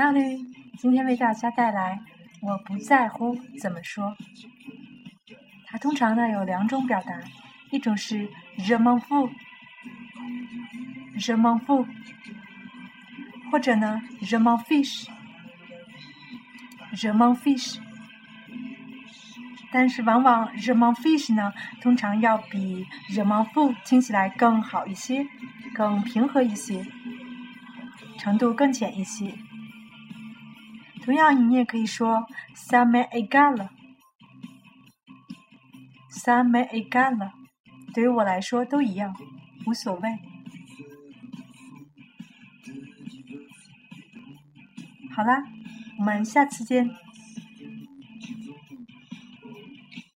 小绿今天为大家带来“我不在乎怎么说”。它通常呢有两种表达，一种是 “je m'en fous”，“je m'en fous”，或者呢 “je m'en fiche”，“je m'en fiche”。但是往往 “je m'en fiche” 呢，通常要比 “je m'en fous” 听起来更好一些，更平和一些，程度更浅一些。同样，你也可以说“三门 A 干了”，“三门 A 干了”，对于我来说都一样，无所谓。好啦，我们下次见。